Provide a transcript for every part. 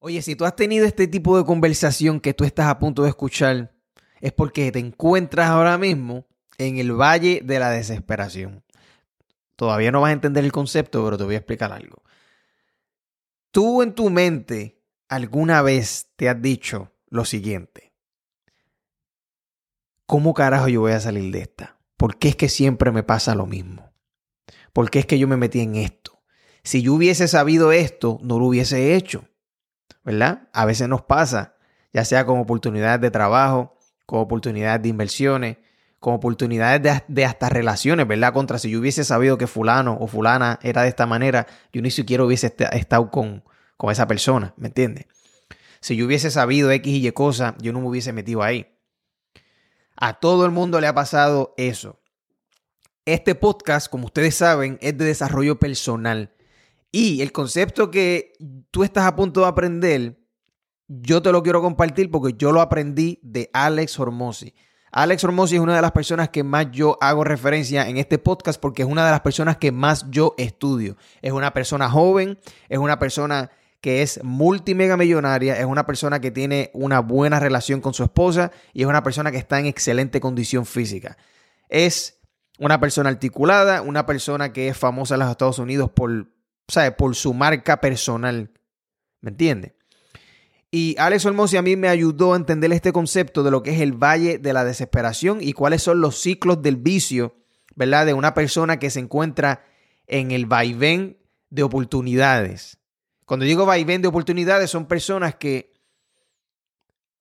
Oye, si tú has tenido este tipo de conversación que tú estás a punto de escuchar, es porque te encuentras ahora mismo en el valle de la desesperación. Todavía no vas a entender el concepto, pero te voy a explicar algo. Tú en tu mente alguna vez te has dicho lo siguiente. ¿Cómo carajo yo voy a salir de esta? ¿Por qué es que siempre me pasa lo mismo? ¿Por qué es que yo me metí en esto? Si yo hubiese sabido esto, no lo hubiese hecho. ¿Verdad? A veces nos pasa, ya sea como oportunidades de trabajo, como oportunidades de inversiones, como oportunidades de, hasta relaciones, ¿verdad? Contra si yo hubiese sabido que fulano o fulana era de esta manera, yo ni siquiera hubiese estado con, con esa persona, ¿me entiendes? Si yo hubiese sabido X y Y cosas, yo no me hubiese metido ahí. A todo el mundo le ha pasado eso. Este podcast, como ustedes saben, es de desarrollo personal. Y el concepto que tú estás a punto de aprender, yo te lo quiero compartir porque yo lo aprendí de Alex Hormosi. Alex Hormosi es una de las personas que más yo hago referencia en este podcast porque es una de las personas que más yo estudio. Es una persona joven, es una persona que es multimega millonaria, es una persona que tiene una buena relación con su esposa y es una persona que está en excelente condición física. Es una persona articulada, una persona que es famosa en los Estados Unidos por sea, por su marca personal. ¿Me entiende? Y Alex Olmosi a mí me ayudó a entender este concepto de lo que es el valle de la desesperación y cuáles son los ciclos del vicio, ¿verdad? De una persona que se encuentra en el vaivén de oportunidades. Cuando digo vaivén de oportunidades, son personas que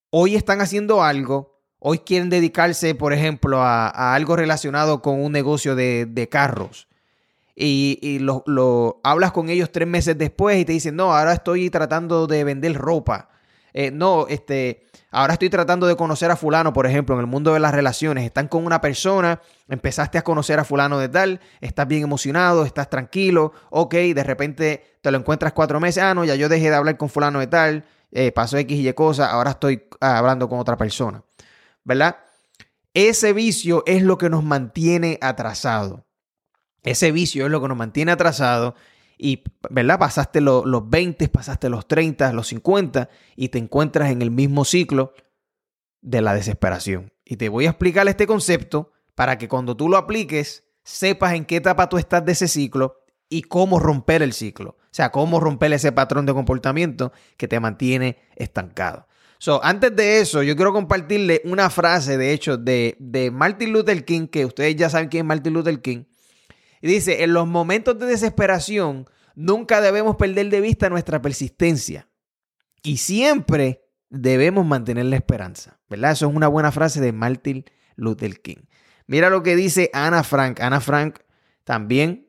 hoy están haciendo algo, hoy quieren dedicarse, por ejemplo, a, algo relacionado con un negocio de, de carros y, lo, hablas con ellos tres meses después y te dicen, no, ahora estoy tratando de vender ropa. Eh, no, este, ahora estoy tratando de conocer a fulano, por ejemplo, en el mundo de las relaciones. Están con una persona, empezaste a conocer a fulano de tal, estás bien emocionado, estás tranquilo, ok, de repente te lo encuentras cuatro meses, ah, no, ya yo dejé de hablar con fulano de tal, eh, pasó X y Y cosa, ahora estoy ah, hablando con otra persona, ¿verdad? Ese vicio es lo que nos mantiene atrasados. Ese vicio es lo que nos mantiene atrasados y, ¿verdad? Pasaste los 20, pasaste los 30, los 50 y te encuentras en el mismo ciclo de la desesperación. Y te voy a explicar este concepto para que cuando tú lo apliques sepas en qué etapa tú estás de ese ciclo y cómo romper el ciclo. O sea, cómo romper ese patrón de comportamiento que te mantiene estancado. So, antes de eso, yo quiero compartirle una frase, de hecho, de, de Martin Luther King, que ustedes ya saben quién es Martin Luther King, dice, en los momentos de desesperación, nunca debemos perder de vista nuestra persistencia. Y siempre debemos mantener la esperanza. ¿Verdad? Eso es una buena frase de Martin Luther King. Mira lo que dice Ana Frank. Ana Frank también,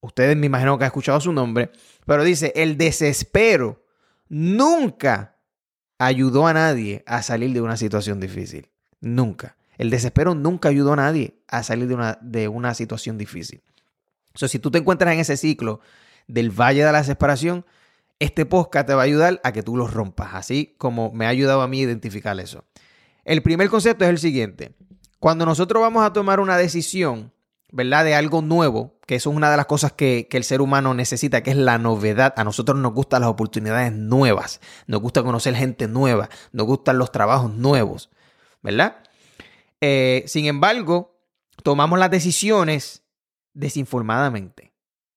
ustedes me imagino que han escuchado su nombre, pero dice, el desespero nunca ayudó a nadie a salir de una situación difícil. Nunca. El desespero nunca ayudó a nadie a salir de una, de una situación difícil. So, si tú te encuentras en ese ciclo del valle de la desesperación, este podcast te va a ayudar a que tú lo rompas, así como me ha ayudado a mí a identificar eso. El primer concepto es el siguiente. Cuando nosotros vamos a tomar una decisión, ¿verdad? De algo nuevo, que eso es una de las cosas que, que, el ser humano necesita, que es la novedad. A nosotros nos gustan las oportunidades nuevas, nos gusta conocer gente nueva, nos gustan los trabajos nuevos, ¿verdad? Eh, sin embargo, tomamos las decisiones desinformadamente,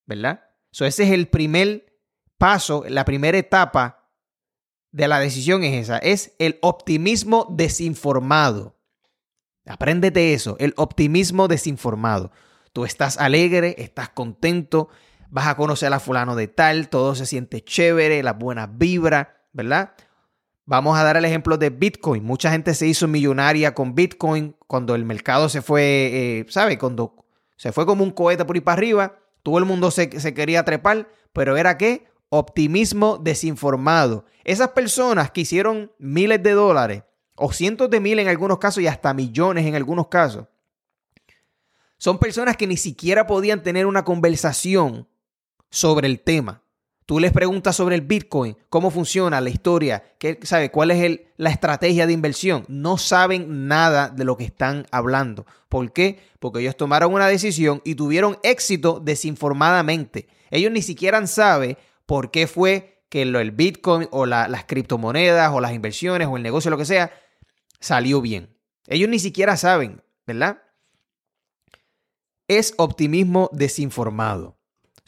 ¿verdad? So, ese es el primer paso, la primera etapa de la decisión es esa, es el optimismo desinformado. Apréndete eso, el optimismo desinformado. Tú estás alegre, estás contento, vas a conocer a fulano de tal, todo se siente chévere, la buena vibra, ¿verdad? Vamos a dar el ejemplo de Bitcoin. Mucha gente se hizo millonaria con Bitcoin cuando el mercado se fue, eh, ¿sabe? Cuando se fue como un cohete por ahí para arriba, todo el mundo se, quería trepar, pero era qué? Optimismo desinformado. Esas personas que hicieron miles de dólares, o cientos de miles en algunos casos y hasta millones en algunos casos, son personas que ni siquiera podían tener una conversación sobre el tema. Tú les preguntas sobre el Bitcoin, cómo funciona, la historia, qué, sabe, cuál es la estrategia de inversión. No saben nada de lo que están hablando. ¿Por qué? Porque ellos tomaron una decisión y tuvieron éxito desinformadamente. Ellos ni siquiera saben por qué fue que el Bitcoin o las criptomonedas o las inversiones o el negocio, lo que sea, salió bien. Ellos ni siquiera saben, ¿verdad? Es optimismo desinformado.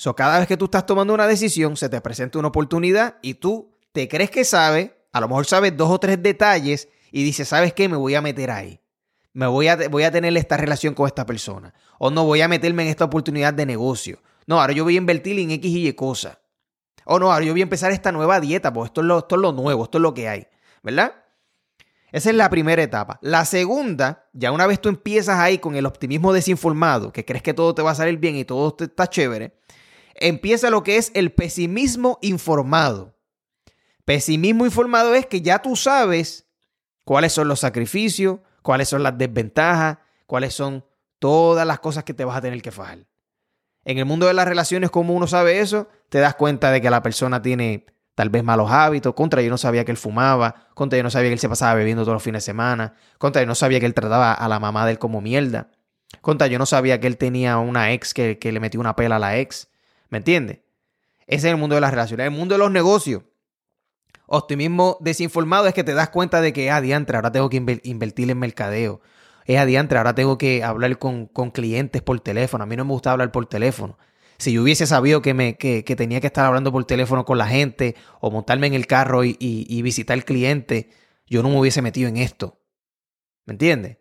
So, cada vez que tú estás tomando una decisión, se te presenta una oportunidad y tú te crees que sabes, a lo mejor sabes dos o tres detalles y dices, ¿sabes qué? Me voy a meter ahí. Me voy a, voy a tener esta relación con esta persona. O no voy a meterme en esta oportunidad de negocio. No, ahora yo voy a invertir en X y Y cosas. O no, ahora yo voy a empezar esta nueva dieta, porque esto es, lo, esto es lo nuevo, esto es lo que hay. ¿Verdad? Esa es la primera etapa. La segunda, ya una vez tú empiezas ahí con el optimismo desinformado, que crees que todo te va a salir bien y todo está chévere, empieza lo que es el pesimismo informado. Pesimismo informado es que ya tú sabes cuáles son los sacrificios, cuáles son las desventajas, cuáles son todas las cosas que te vas a tener que fajar. En el mundo de las relaciones, como uno sabe eso, te das cuenta de que la persona tiene tal vez malos hábitos. Contra yo no sabía que él fumaba. Contra yo no sabía que él se pasaba bebiendo todos los fines de semana. Contra yo no sabía que él trataba a la mamá de él como mierda. Contra yo no sabía que él tenía una ex que, que le metió una pela a la ex. ¿Me entiendes? Ese es el mundo de las relaciones. El mundo de los negocios. Optimismo desinformado es que te das cuenta de que, ah, diantre, ahora tengo que invertir en mercadeo. Es adiantre, ahora tengo que hablar con, clientes por teléfono. A mí no me gusta hablar por teléfono. Si yo hubiese sabido que, me, que, tenía que estar hablando por teléfono con la gente o montarme en el carro y, y visitar al cliente, yo no me hubiese metido en esto. ¿Me entiendes?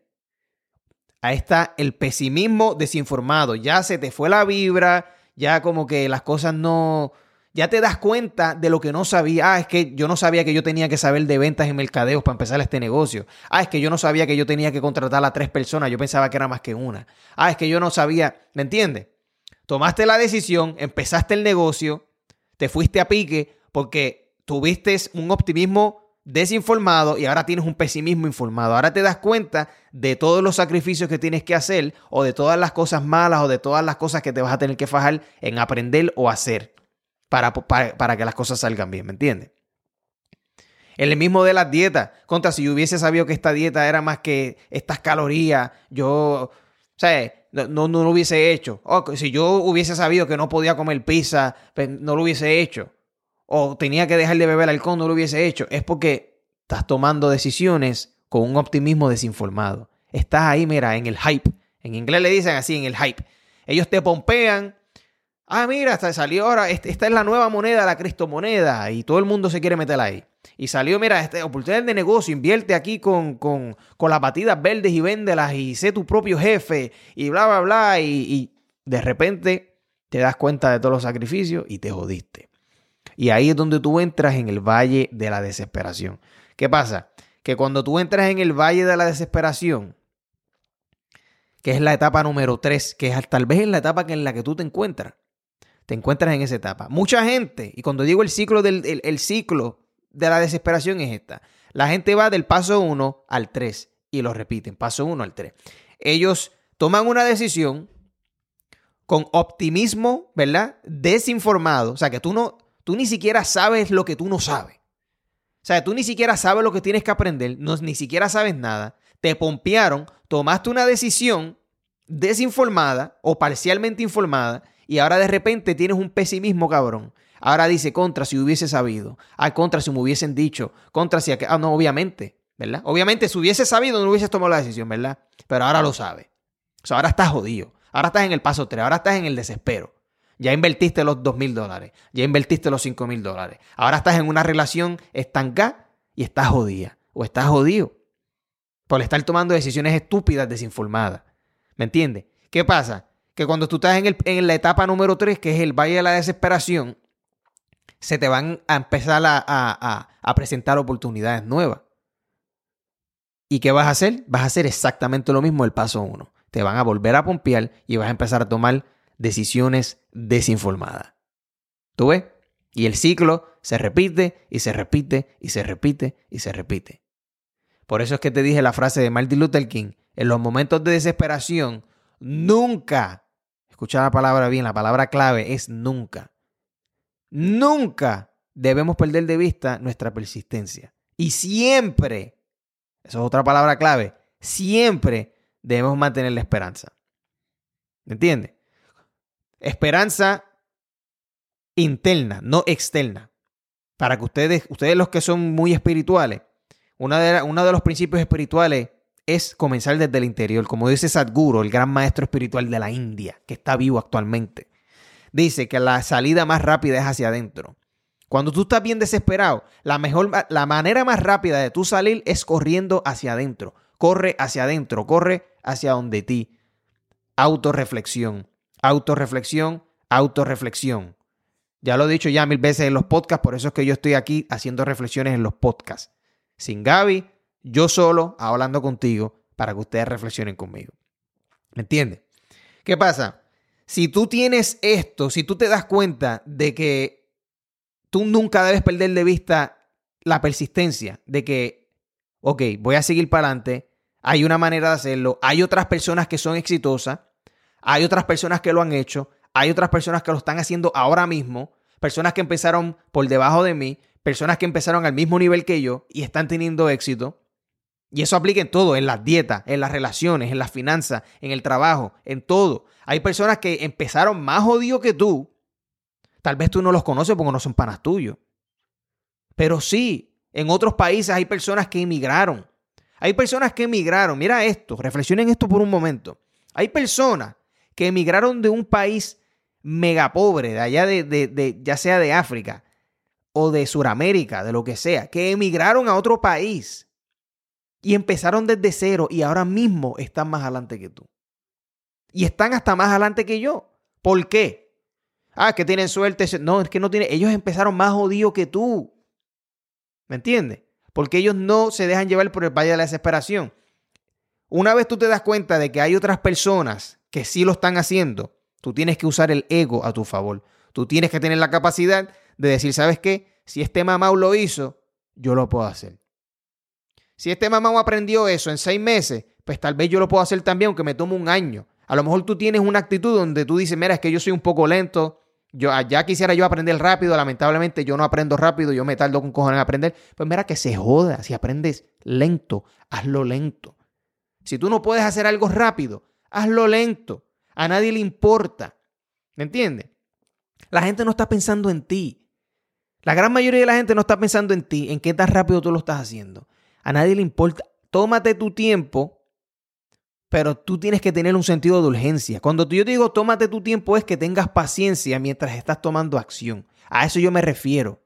Ahí está el pesimismo desinformado. Ya se te fue la vibra, ya como que las cosas no, ya te das cuenta de lo que no sabía. Ah, es que yo no sabía que yo tenía que saber de ventas y mercadeos para empezar este negocio. Ah, es que yo no sabía que yo tenía que contratar a tres personas. Yo pensaba que era más que una. Ah, es que yo no sabía. ¿Me entiendes? Tomaste la decisión, empezaste el negocio, te fuiste a pique porque tuviste un optimismo desinformado y ahora tienes un pesimismo informado. Ahora te das cuenta de todos los sacrificios que tienes que hacer o de todas las cosas malas o de todas las cosas que te vas a tener que fajar en aprender o hacer para, que las cosas salgan bien, ¿me entiendes? El mismo de las dietas. Contra, si yo hubiese sabido que esta dieta era más que estas calorías, yo, ¿sabes? No, no, no lo hubiese hecho. Si yo hubiese sabido que no podía comer pizza, pues, no lo hubiese hecho. O tenía que dejar de beber alcohol, no lo hubiese hecho. Es porque estás tomando decisiones con un optimismo desinformado. Estás ahí, mira, en el hype. En inglés le dicen así, en el hype. Ellos te pompean Ah, mira, hasta salió ahora, esta es la nueva moneda, la criptomoneda, y todo el mundo se quiere meter ahí. Y salió, mira, esta oportunidad de negocio, invierte aquí con, con, las batidas verdes y véndelas y sé tu propio jefe y bla, bla, bla. Y, y de repente te das cuenta de todos los sacrificios y te jodiste. Y ahí es donde tú entras en el valle de la desesperación. ¿Qué pasa? Que cuando tú entras en el valle de la desesperación, que es la etapa número 3, que es tal vez en la etapa en la que tú te encuentras, te encuentras en esa etapa. Mucha gente, y cuando digo el ciclo del el, ciclo de la desesperación es esta. La gente va del paso 1 al 3 y lo repiten, paso 1 al 3. Ellos toman una decisión con optimismo, ¿verdad? Desinformado, o sea, que tú no tú ni siquiera sabes lo que tú no sabes. O sea, tú ni siquiera sabes lo que tienes que aprender, no, ni siquiera sabes nada. Te pompearon, tomaste una decisión desinformada o parcialmente informada y ahora de repente tienes un pesimismo cabrón. Ahora dice contra si hubiese sabido. Ah, contra si me hubiesen dicho. Contra si... Ah, no, obviamente. ¿Verdad? Obviamente si hubiese sabido no hubieses tomado la decisión, ¿verdad? Pero ahora lo sabe. O sea, ahora estás jodido. Ahora estás en el paso 3. Ahora estás en el desespero. Ya invertiste los 2 mil dólares. Ya invertiste los 5 mil dólares. Ahora estás en una relación estancada y estás jodida. O estás jodido. Por estar tomando decisiones estúpidas, desinformadas. ¿Me entiendes? ¿Qué pasa? que cuando tú estás en, la etapa número 3, que es el valle de la desesperación, se te van a empezar a, presentar oportunidades nuevas. ¿Y qué vas a hacer? Vas a hacer exactamente lo mismo el paso 1. Te van a volver a pompear y vas a empezar a tomar decisiones desinformadas. ¿Tú ves? Y el ciclo se repite y se repite y se repite y se repite. Por eso es que te dije la frase de Martin Luther King. En los momentos de desesperación, nunca escucha la palabra bien, la palabra clave es nunca. Nunca debemos perder de vista nuestra persistencia. Y siempre, eso es otra palabra clave, siempre debemos mantener la esperanza. ¿Me entiendes? Esperanza interna, no externa. para que ustedes, ustedes los que son muy espirituales, una de, uno de los principios espirituales es comenzar desde el interior, como dice Sadhguru, el gran maestro espiritual de la India, que está vivo actualmente. Dice que la salida más rápida es hacia adentro. Cuando tú estás bien desesperado, la mejor la manera más rápida de tú salir es corriendo hacia adentro. Corre hacia adentro, corre hacia donde ti. Autoreflexión, autorreflexión, autorreflexión. Ya lo he dicho ya mil veces en los podcasts, por eso es que yo estoy aquí haciendo reflexiones en los podcasts. Sin Gaby, yo solo hablando contigo para que ustedes reflexionen conmigo. ¿Me entiendes? ¿Qué pasa? Si tú tienes esto, si tú te das cuenta de que tú nunca debes perder de vista la persistencia, de que, ok, voy a seguir para adelante, hay una manera de hacerlo, hay otras personas que son exitosas, hay otras personas que lo han hecho, hay otras personas que lo están haciendo ahora mismo, personas que empezaron por debajo de mí, personas que empezaron al mismo nivel que yo y están teniendo éxito. Y eso aplica en todo, en las dietas, en las relaciones, en las finanzas, en el trabajo, en todo. Hay personas que empezaron más jodido que tú. Tal vez tú no los conoces porque no son panas tuyos. Pero sí, en otros países hay personas que emigraron. Hay personas que emigraron. Mira esto, reflexionen esto por un momento. Hay personas que emigraron de un país mega pobre, de allá de, de, ya sea de África o de Sudamérica, de lo que sea, que emigraron a otro país y empezaron desde cero y ahora mismo están más adelante que tú. Y están hasta más adelante que yo. ¿Por qué? Ah, que tienen suerte. No, es que no tienen. Ellos empezaron más jodidos que tú. ¿Me entiendes? Porque ellos no se dejan llevar por el valle de la desesperación. Una vez tú te das cuenta de que hay otras personas que sí lo están haciendo, tú tienes que usar el ego a tu favor. Tú tienes que tener la capacidad de decir, ¿sabes qué? Si este mamá lo hizo, yo lo puedo hacer. Si este mamá aprendió eso en seis meses, pues tal vez yo lo puedo hacer también, aunque me tome un año. A lo mejor tú tienes una actitud donde tú dices, mira, es que yo soy un poco lento, yo ya quisiera yo aprender rápido, lamentablemente yo no aprendo rápido, yo me tardo con cojones en aprender. Pues mira que se joda, si aprendes lento, hazlo lento. Si tú no puedes hacer algo rápido, hazlo lento. A nadie le importa. ¿Me entiendes? La gente no está pensando en ti. La gran mayoría de la gente no está pensando en ti, en qué tan rápido tú lo estás haciendo. A nadie le importa. Tómate tu tiempo, pero tú tienes que tener un sentido de urgencia. Cuando yo te digo tómate tu tiempo es que tengas paciencia mientras estás tomando acción. A eso yo me refiero.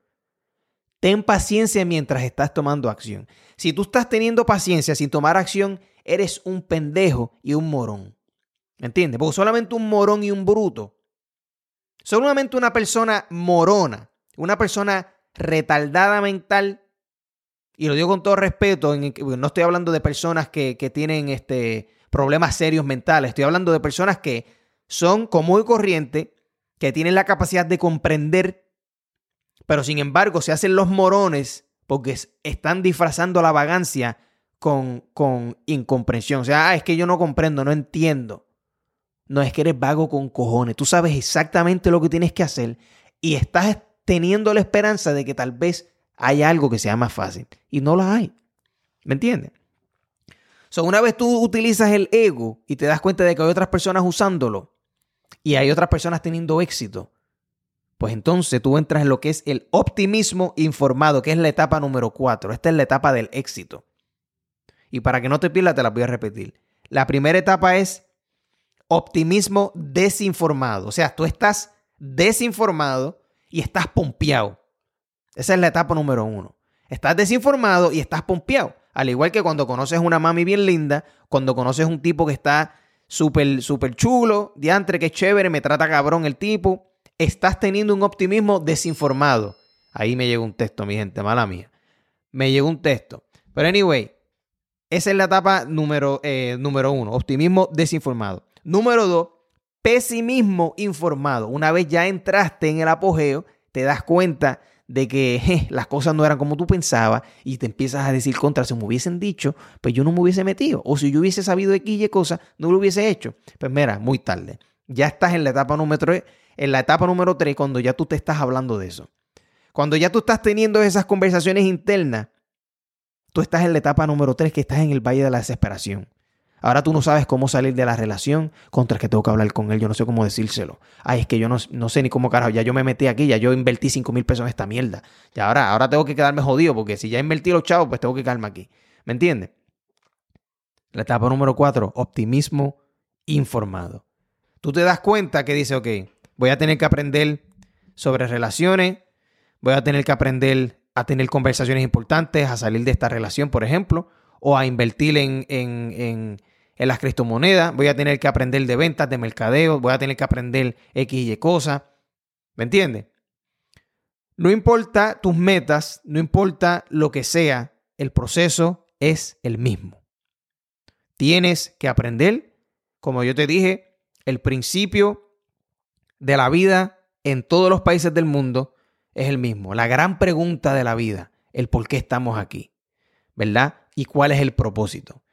Ten paciencia mientras estás tomando acción. Si tú estás teniendo paciencia sin tomar acción, eres un pendejo y un morón. ¿Me entiendes? Porque solamente un morón y un bruto, solamente una persona morona, una persona retardada mental, y lo digo con todo respeto, no estoy hablando de personas que, tienen este, problemas serios mentales, estoy hablando de personas que son común y corriente, que tienen la capacidad de comprender, pero sin embargo se hacen los morones porque están disfrazando la vagancia con, con incomprensión. O sea, ah, es que yo no comprendo, no entiendo. No es que eres vago con cojones. Tú sabes exactamente lo que tienes que hacer y estás teniendo la esperanza de que tal vez haya algo que sea más fácil. Y no la hay. ¿Me entiendes? So, una vez tú utilizas el ego y te das cuenta de que hay otras personas usándolo y hay otras personas teniendo éxito, pues entonces tú entras en lo que es el optimismo informado, que es la etapa número cuatro. Esta es la etapa del éxito. Y para que no te pierdas, te la voy a repetir. La primera etapa es optimismo desinformado. O sea, tú estás desinformado y estás pompeado. Esa es la etapa número uno. Estás desinformado y estás pompeado. Al igual que cuando conoces una mami bien linda, cuando conoces un tipo que está súper, súper chulo, diantre, que chévere, me trata cabrón el tipo, estás teniendo un optimismo desinformado. Ahí me llegó un texto, mi gente, mala mía. Me llegó un texto. Pero anyway, esa es la etapa número, eh, número uno, optimismo desinformado. Número dos, pesimismo informado. Una vez ya entraste en el apogeo, te das cuenta de que las cosas no eran como tú pensabas y te empiezas a decir contra, si me hubiesen dicho, pues yo no me hubiese metido. O si yo hubiese sabido de y cosas, no lo hubiese hecho. Pues mira, muy tarde. Ya estás en la etapa número, en la etapa número 3 cuando ya tú te estás hablando de eso. Cuando ya tú estás teniendo esas conversaciones internas, tú estás en la etapa número 3 que estás en el valle de la desesperación. Ahora tú no sabes cómo salir de la relación contra el que tengo que hablar con él. Yo no sé cómo decírselo. Ay, es que yo no, no sé ni cómo carajo. Ya yo me metí aquí, ya yo invertí 5 mil pesos en esta mierda. Y ahora, ahora tengo que quedarme jodido porque si ya invertí los chavos, pues tengo que quedarme aquí. ¿Me entiendes? La etapa número 4, optimismo informado. Tú te das cuenta que dice, ok, voy a tener que aprender sobre relaciones, voy a tener que aprender a tener conversaciones importantes, a salir de esta relación, por ejemplo, o a invertir en en las criptomonedas, voy a tener que aprender de ventas, de mercadeo, voy a tener que aprender X y Y cosas. ¿Me entiendes? No importa tus metas, no importa lo que sea, el proceso es el mismo. Tienes que aprender, como yo te dije, el principio de la vida en todos los países del mundo es el mismo. La gran pregunta de la vida, el por qué estamos aquí, ¿verdad? Y cuál es el propósito.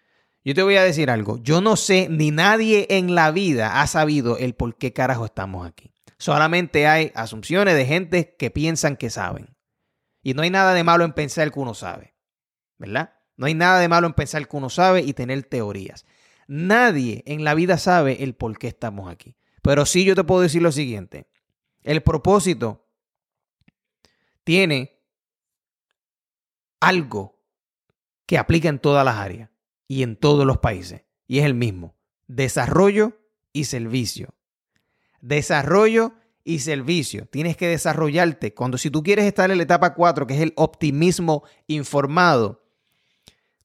Yo te voy a decir algo. Yo no sé, ni nadie en la vida ha sabido el por qué carajo estamos aquí. Solamente hay asunciones de gente que piensan que saben. Y no hay nada de malo en pensar que uno sabe. ¿Verdad? No hay nada de malo en pensar que uno sabe y tener teorías. Nadie en la vida sabe el por qué estamos aquí. Pero sí yo te puedo decir lo siguiente. El propósito tiene algo que aplica en todas las áreas y en todos los países. Y es el mismo. Desarrollo y servicio. Desarrollo y servicio. Tienes que desarrollarte. Cuando si tú quieres estar en la etapa 4, que es el optimismo informado,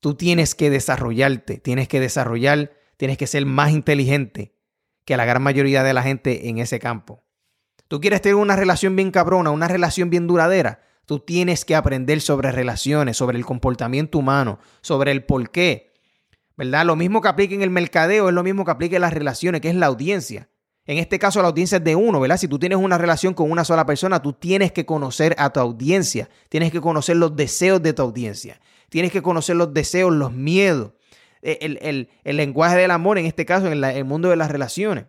tú tienes que desarrollarte, tienes que desarrollar, tienes que ser más inteligente que la gran mayoría de la gente en ese campo. Tú quieres tener una relación bien cabrona, una relación bien duradera. Tú tienes que aprender sobre relaciones, sobre el comportamiento humano, sobre el por qué, ¿verdad? Lo mismo que aplica en el mercadeo es lo mismo que aplica en las relaciones, que es la audiencia. En este caso, la audiencia es de uno, ¿verdad? Si tú tienes una relación con una sola persona, tú tienes que conocer a tu audiencia, tienes que conocer los deseos de tu audiencia, tienes que conocer los deseos, los miedos, e, el, lenguaje del amor, en este caso, en el mundo de las relaciones.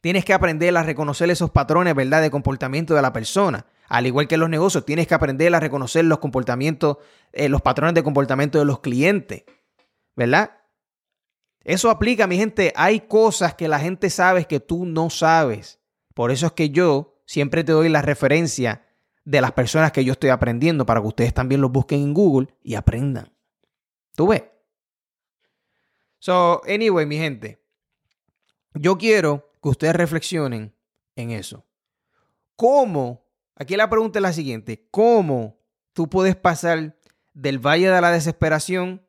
Tienes que aprender a reconocer esos patrones, ¿verdad?, de comportamiento de la persona. Al igual que en los negocios, tienes que aprender a reconocer los comportamientos, eh, los patrones de comportamiento de los clientes. ¿Verdad? Eso aplica, mi gente. Hay cosas que la gente sabe que tú no sabes. Por eso es que yo siempre te doy la referencia de las personas que yo estoy aprendiendo para que ustedes también los busquen en Google y aprendan. ¿Tú ves? So, anyway, mi gente, yo quiero que ustedes reflexionen en eso. ¿Cómo? Aquí la pregunta es la siguiente. ¿Cómo tú puedes pasar del valle de la desesperación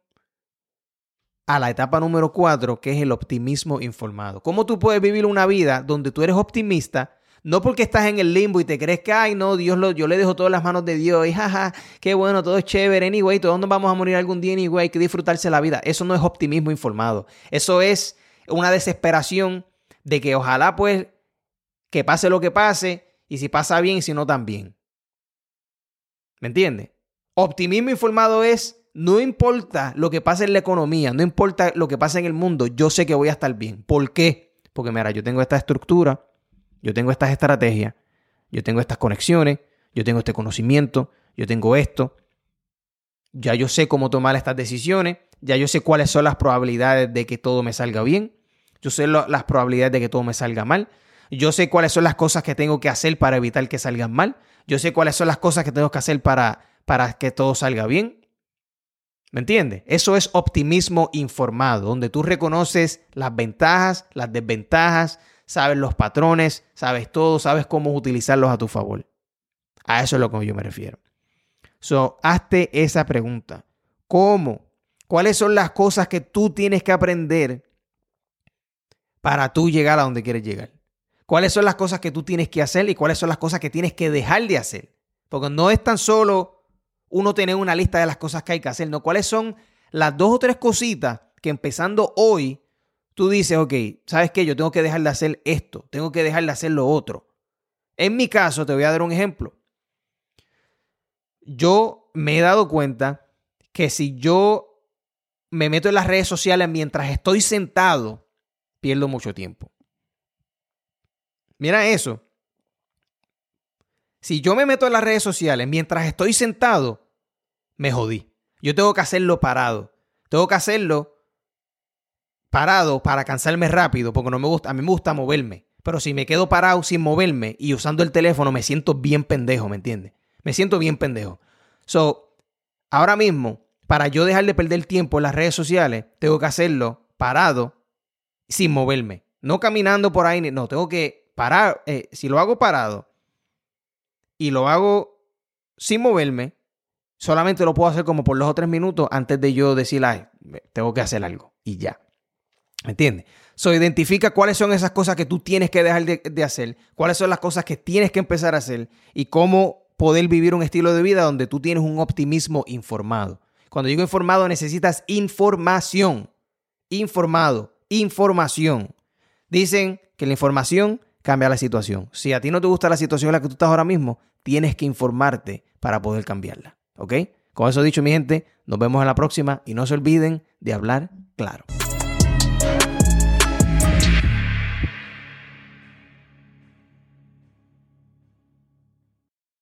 a la etapa número cuatro, que es el optimismo informado. ¿Cómo tú puedes vivir una vida donde tú eres optimista? No porque estás en el limbo y te crees que, ay, no, Dios lo, yo le dejo todas las manos de Dios y jaja, qué bueno, todo es chévere, anyway, todos nos vamos a morir algún día, anyway, hay que disfrutarse la vida. Eso no es optimismo informado. Eso es una desesperación de que ojalá, pues, que pase lo que pase y si pasa bien, si no también. ¿Me entiendes? Optimismo informado es no importa lo que pase en la economía, no importa lo que pase en el mundo, yo sé que voy a estar bien. ¿Por qué? Porque mira, yo tengo esta estructura, yo tengo estas estrategias, yo tengo estas conexiones, yo tengo este conocimiento, yo tengo esto. Ya yo sé cómo tomar estas decisiones, ya yo sé cuáles son las probabilidades de que todo me salga bien, yo sé las probabilidades de que todo me salga mal, yo sé cuáles son las cosas que tengo que hacer para evitar que salgan mal, yo sé cuáles son las cosas que tengo que hacer para, para que todo salga bien. ¿Me entiendes? Eso es optimismo informado, donde tú reconoces las ventajas, las desventajas, sabes los patrones, sabes todo, sabes cómo utilizarlos a tu favor. A eso es lo que yo me refiero. So, hazte esa pregunta. ¿Cómo? ¿Cuáles son las cosas que tú tienes que aprender para tú llegar a donde quieres llegar? ¿Cuáles son las cosas que tú tienes que hacer y cuáles son las cosas que tienes que dejar de hacer? Porque no es tan solo uno tener una lista de las cosas que hay que hacer, ¿no? ¿Cuáles son las dos o tres cositas que empezando hoy tú dices, ok, ¿sabes qué? Yo tengo que dejar de hacer esto, tengo que dejar de hacer lo otro. En mi caso, te voy a dar un ejemplo. Yo me he dado cuenta que si yo me meto en las redes sociales mientras estoy sentado, pierdo mucho tiempo. Mira eso. Si yo me meto en las redes sociales mientras estoy sentado, me jodí. Yo tengo que hacerlo parado. Tengo que hacerlo parado para cansarme rápido, porque no me gusta, a mí me gusta moverme. Pero si me quedo parado sin moverme y usando el teléfono, me siento bien pendejo, ¿me entiendes? Me siento bien pendejo. So, ahora mismo, para yo dejar de perder tiempo en las redes sociales, tengo que hacerlo parado, sin moverme. No caminando por ahí, no, tengo que parar. Eh, si lo hago parado y lo hago sin moverme, solamente lo puedo hacer como por dos o tres minutos antes de yo decir, ay, tengo que hacer algo y ya. ¿Me entiendes? So, identifica cuáles son esas cosas que tú tienes que dejar de, hacer, cuáles son las cosas que tienes que empezar a hacer y cómo poder vivir un estilo de vida donde tú tienes un optimismo informado. Cuando digo informado, necesitas información. Informado, información. Dicen que la información cambia la situación. Si a ti no te gusta la situación en la que tú estás ahora mismo, tienes que informarte para poder cambiarla. ¿Ok? Con eso dicho, mi gente, nos vemos en la próxima y no se olviden de hablar claro.